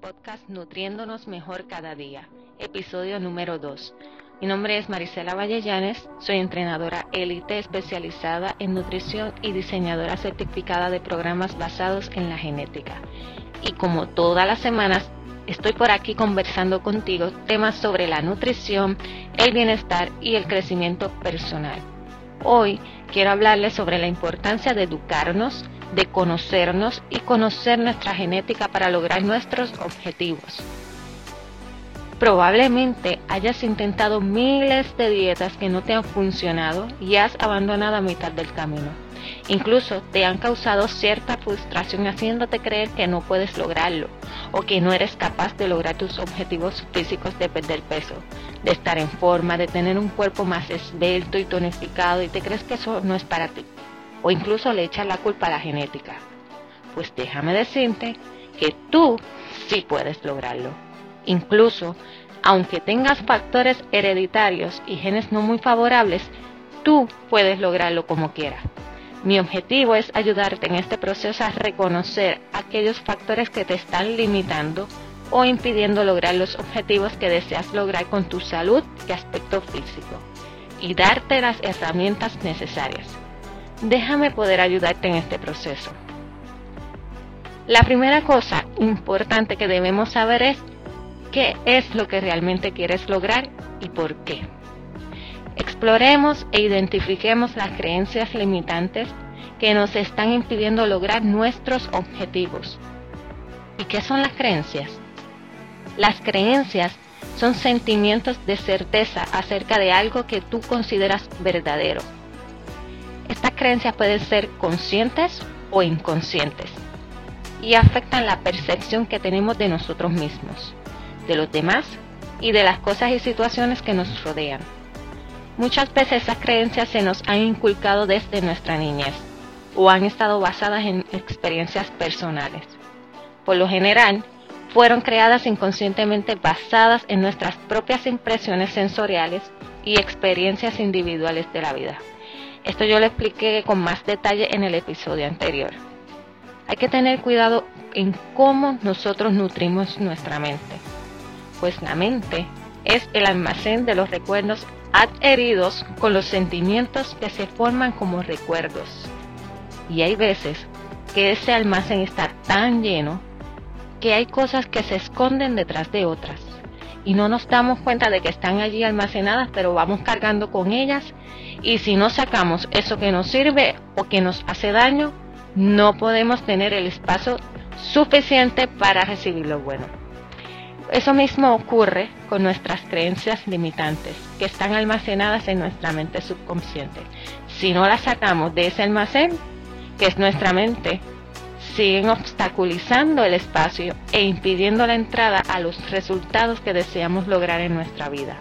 Podcast Nutriéndonos Mejor Cada Día, episodio número 2. Mi nombre es Marisela Vallellanes, soy entrenadora élite especializada en nutrición y diseñadora certificada de programas basados en la genética. Y como todas las semanas, estoy por aquí conversando contigo temas sobre la nutrición, el bienestar y el crecimiento personal. Hoy quiero hablarles sobre la importancia de educarnos, de conocernos y conocer nuestra genética para lograr nuestros objetivos. Probablemente hayas intentado miles de dietas que no te han funcionado y has abandonado a mitad del camino. Incluso te han causado cierta frustración haciéndote creer que no puedes lograrlo o que no eres capaz de lograr tus objetivos físicos de perder peso, de estar en forma, de tener un cuerpo más esbelto y tonificado y te crees que eso no es para ti o incluso le echas la culpa a la genética. Pues déjame decirte que tú sí puedes lograrlo. Incluso, aunque tengas factores hereditarios y genes no muy favorables, tú puedes lograrlo como quieras. Mi objetivo es ayudarte en este proceso a reconocer aquellos factores que te están limitando o impidiendo lograr los objetivos que deseas lograr con tu salud y aspecto físico y darte las herramientas necesarias déjame poder ayudarte en este proceso. La primera cosa importante que debemos saber es qué es lo que realmente quieres lograr y por qué. Exploremos e identifiquemos las creencias limitantes que nos están impidiendo lograr nuestros objetivos. ¿Y qué son las creencias? Las creencias son sentimientos de certeza acerca de algo que tú consideras verdadero estas creencias pueden ser conscientes o inconscientes y afectan la percepción que tenemos de nosotros mismos, de los demás y de las cosas y situaciones que nos rodean. Muchas veces esas creencias se nos han inculcado desde nuestra niñez o han estado basadas en experiencias personales. Por lo general, fueron creadas inconscientemente basadas en nuestras propias impresiones sensoriales y experiencias individuales de la vida. Esto yo lo expliqué con más detalle en el episodio anterior. Hay que tener cuidado en cómo nosotros nutrimos nuestra mente, pues la mente es el almacén de los recuerdos adheridos con los sentimientos que se forman como recuerdos. Y hay veces que ese almacén está tan lleno que hay cosas que se esconden detrás de otras y no nos damos cuenta de que están allí almacenadas, pero vamos cargando con ellas y si no sacamos eso que nos sirve o que nos hace daño, no podemos tener el espacio suficiente para recibir lo bueno. Eso mismo ocurre con nuestras creencias limitantes, que están almacenadas en nuestra mente subconsciente. Si no las sacamos de ese almacén, que es nuestra mente, siguen obstaculizando el espacio e impidiendo la entrada a los resultados que deseamos lograr en nuestra vida.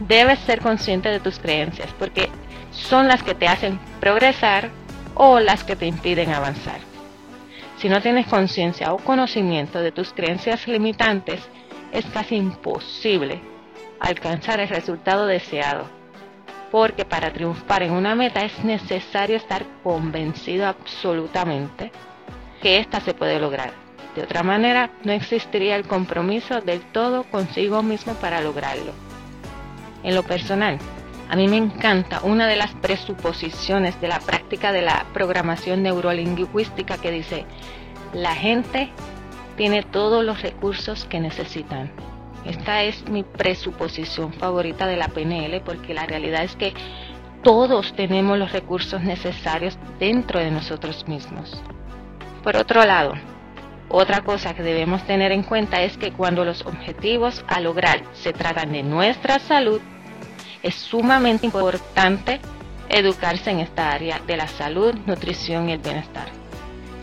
Debes ser consciente de tus creencias porque son las que te hacen progresar o las que te impiden avanzar. Si no tienes conciencia o conocimiento de tus creencias limitantes, es casi imposible alcanzar el resultado deseado. Porque para triunfar en una meta es necesario estar convencido absolutamente que se puede lograr. De otra manera, no existiría el compromiso del todo consigo mismo para lograrlo. En lo personal, a mí me encanta una de las presuposiciones de la práctica de la programación neurolingüística que dice, la gente tiene todos los recursos que necesitan. Esta es mi presuposición favorita de la PNL porque la realidad es que todos tenemos los recursos necesarios dentro de nosotros mismos. Por otro lado, otra cosa que debemos tener en cuenta es que cuando los objetivos a lograr se tratan de nuestra salud, es sumamente importante educarse en esta área de la salud, nutrición y el bienestar.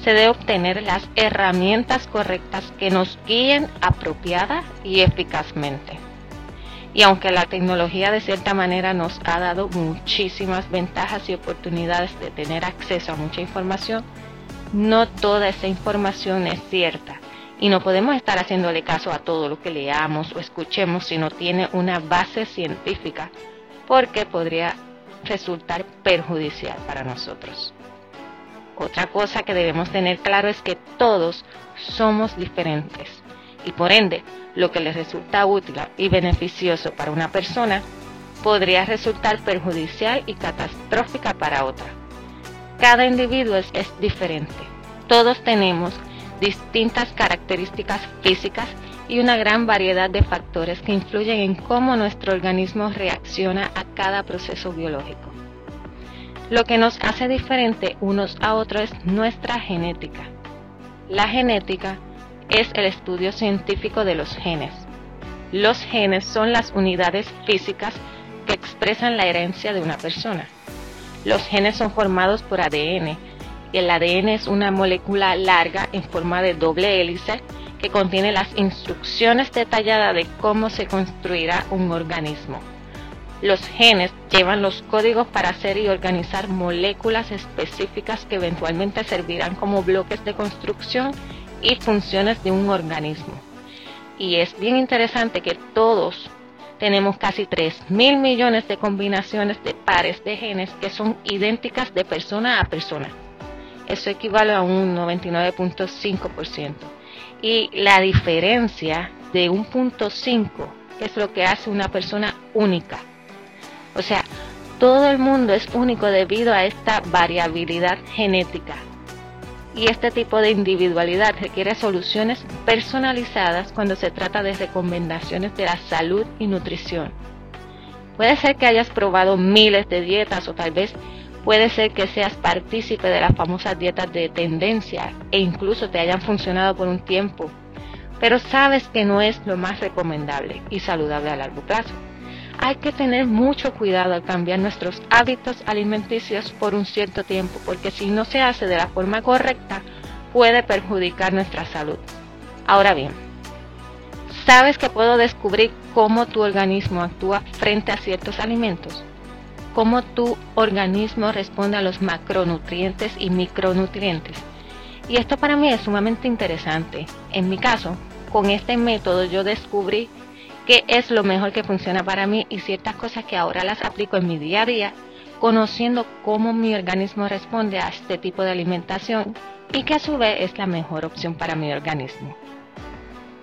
Se debe obtener las herramientas correctas que nos guíen apropiada y eficazmente. Y aunque la tecnología de cierta manera nos ha dado muchísimas ventajas y oportunidades de tener acceso a mucha información, no toda esa información es cierta y no podemos estar haciéndole caso a todo lo que leamos o escuchemos si no tiene una base científica, porque podría resultar perjudicial para nosotros. Otra cosa que debemos tener claro es que todos somos diferentes y por ende lo que les resulta útil y beneficioso para una persona podría resultar perjudicial y catastrófica para otra. Cada individuo es, diferente. Todos tenemos distintas características físicas y una gran variedad de factores que influyen en cómo nuestro organismo reacciona a cada proceso biológico. Lo que nos hace diferente unos a otros es nuestra genética. La genética es el estudio científico de los genes. Los genes son las unidades físicas que expresan la herencia de una persona. Los genes son formados por ADN el ADN es una molécula larga en forma de doble hélice que contiene las instrucciones detalladas de cómo se construirá un organismo. Los genes llevan los códigos para hacer y organizar moléculas específicas que eventualmente servirán como bloques de construcción y funciones de un organismo. Y es bien interesante que todos tenemos casi 3 mil millones de combinaciones de pares de genes que son idénticas de persona a persona. Eso equivale a un 99.5% y la diferencia de un punto 5 es lo que hace una persona única. O sea, todo el mundo es único debido a esta variabilidad genética. Y este tipo de individualidad requiere soluciones personalizadas cuando se trata de recomendaciones de la salud y nutrición. Puede ser que hayas probado miles de dietas o tal vez Puede ser que seas partícipe de las famosas dietas de tendencia e incluso te hayan funcionado por un tiempo, pero sabes que no es lo más recomendable y saludable a largo plazo. Hay que tener mucho cuidado al cambiar nuestros hábitos alimenticios por un cierto tiempo, porque si no se hace de la forma correcta, puede perjudicar nuestra salud. Ahora bien, ¿sabes que puedo descubrir cómo tu organismo actúa frente a ciertos alimentos? cómo tu organismo responde a los macronutrientes y micronutrientes. Y esto para mí es sumamente interesante. En mi caso, con este método yo descubrí qué es lo mejor que funciona para mí y ciertas cosas que ahora las aplico en mi día a día, conociendo cómo mi organismo responde a este tipo de alimentación y que a su vez es la mejor opción para mi organismo.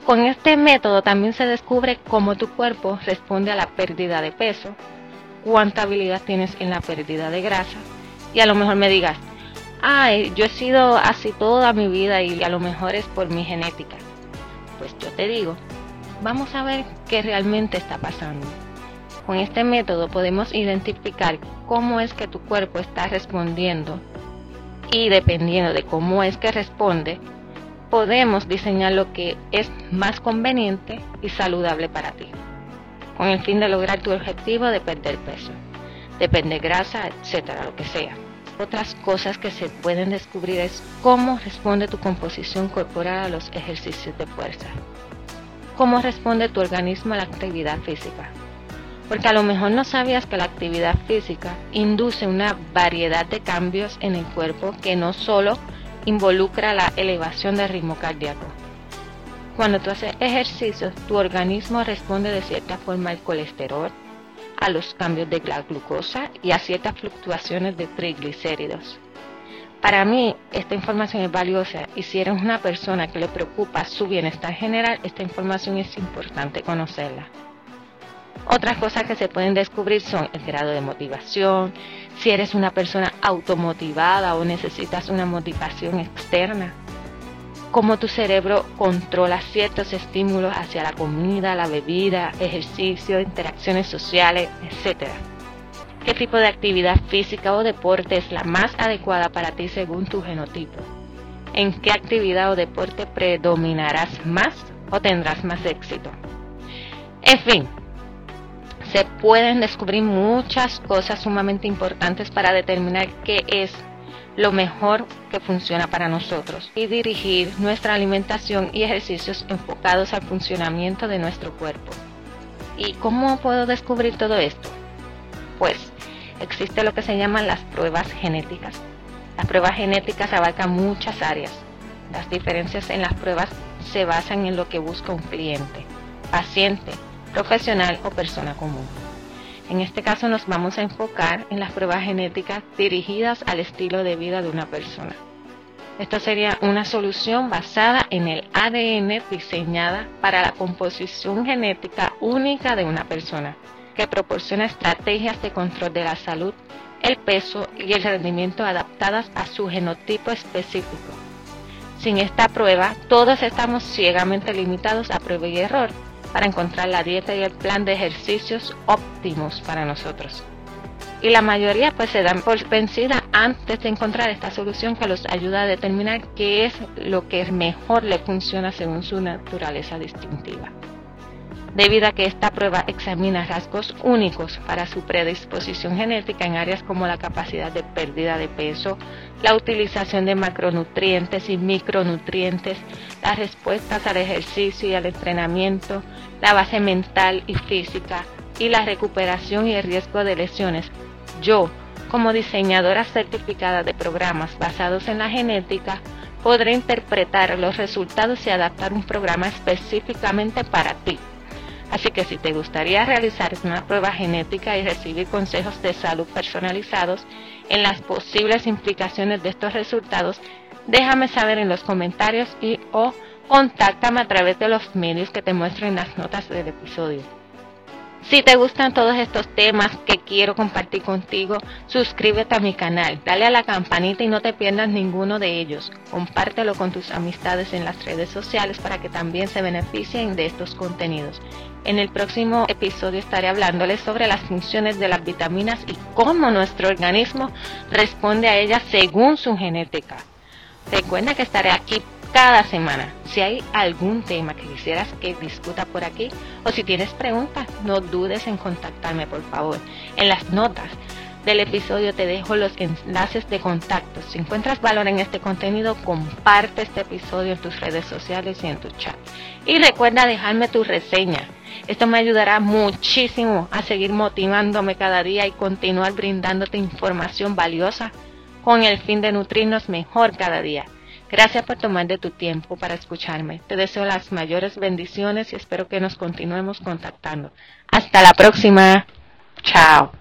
Con este método también se descubre cómo tu cuerpo responde a la pérdida de peso, cuánta habilidad tienes en la pérdida de grasa y a lo mejor me digas, ay, yo he sido así toda mi vida y a lo mejor es por mi genética. Pues yo te digo, vamos a ver qué realmente está pasando. Con este método podemos identificar cómo es que tu cuerpo está respondiendo y dependiendo de cómo es que responde, podemos diseñar lo que es más conveniente y saludable para ti con el fin de lograr tu objetivo de perder peso, de perder grasa, etcétera, lo que sea. Otras cosas que se pueden descubrir es cómo responde tu composición corporal a los ejercicios de fuerza. Cómo responde tu organismo a la actividad física. Porque a lo mejor no sabías que la actividad física induce una variedad de cambios en el cuerpo que no solo involucra la elevación del ritmo cardíaco, cuando tú haces ejercicios, tu organismo responde de cierta forma al colesterol, a los cambios de la glucosa y a ciertas fluctuaciones de triglicéridos. Para mí, esta información es valiosa y si eres una persona que le preocupa su bienestar general, esta información es importante conocerla. Otras cosas que se pueden descubrir son el grado de motivación, si eres una persona automotivada o necesitas una motivación externa, cómo tu cerebro controla ciertos estímulos hacia la comida, la bebida, ejercicio, interacciones sociales, etc. ¿Qué tipo de actividad física o deporte es la más adecuada para ti según tu genotipo? ¿En qué actividad o deporte predominarás más o tendrás más éxito? En fin, se pueden descubrir muchas cosas sumamente importantes para determinar qué es lo mejor que funciona para nosotros y dirigir nuestra alimentación y ejercicios enfocados al funcionamiento de nuestro cuerpo. ¿Y cómo puedo descubrir todo esto? Pues existe lo que se llaman las pruebas genéticas. Las pruebas genéticas abarcan muchas áreas. Las diferencias en las pruebas se basan en lo que busca un cliente, paciente, profesional o persona común. En este caso nos vamos a enfocar en las pruebas genéticas dirigidas al estilo de vida de una persona. Esta sería una solución basada en el ADN diseñada para la composición genética única de una persona, que proporciona estrategias de control de la salud, el peso y el rendimiento adaptadas a su genotipo específico. Sin esta prueba, todos estamos ciegamente limitados a prueba y error para encontrar la dieta y el plan de ejercicios óptimos para nosotros y la mayoría pues se dan por vencida antes de encontrar esta solución que los ayuda a determinar qué es lo que mejor le funciona según su naturaleza distintiva. Debido a que esta prueba examina rasgos únicos para su predisposición genética en áreas como la capacidad de pérdida de peso, la utilización de macronutrientes y micronutrientes, las respuestas al ejercicio y al entrenamiento, la base mental y física, y la recuperación y el riesgo de lesiones yo, como diseñadora certificada de programas basados en la genética, podré interpretar los resultados y adaptar un programa específicamente para ti. Así que si te gustaría realizar una prueba genética y recibir consejos de salud personalizados en las posibles implicaciones de estos resultados, déjame saber en los comentarios y o contáctame a través de los medios que te muestro en las notas del episodio. Si te gustan todos estos temas que quiero compartir contigo, suscríbete a mi canal, dale a la campanita y no te pierdas ninguno de ellos. Compártelo con tus amistades en las redes sociales para que también se beneficien de estos contenidos. En el próximo episodio estaré hablándoles sobre las funciones de las vitaminas y cómo nuestro organismo responde a ellas según su genética. Recuerda que estaré aquí cada semana. Si hay algún tema que quisieras que discuta por aquí o si tienes preguntas, no dudes en contactarme, por favor. En las notas del episodio te dejo los enlaces de contacto. Si encuentras valor en este contenido, comparte este episodio en tus redes sociales y en tu chat. Y recuerda dejarme tu reseña. Esto me ayudará muchísimo a seguir motivándome cada día y continuar brindándote información valiosa con el fin de nutrirnos mejor cada día. Gracias por tomar de tu tiempo para escucharme. Te deseo las mayores bendiciones y espero que nos continuemos contactando. Hasta la próxima. Chao.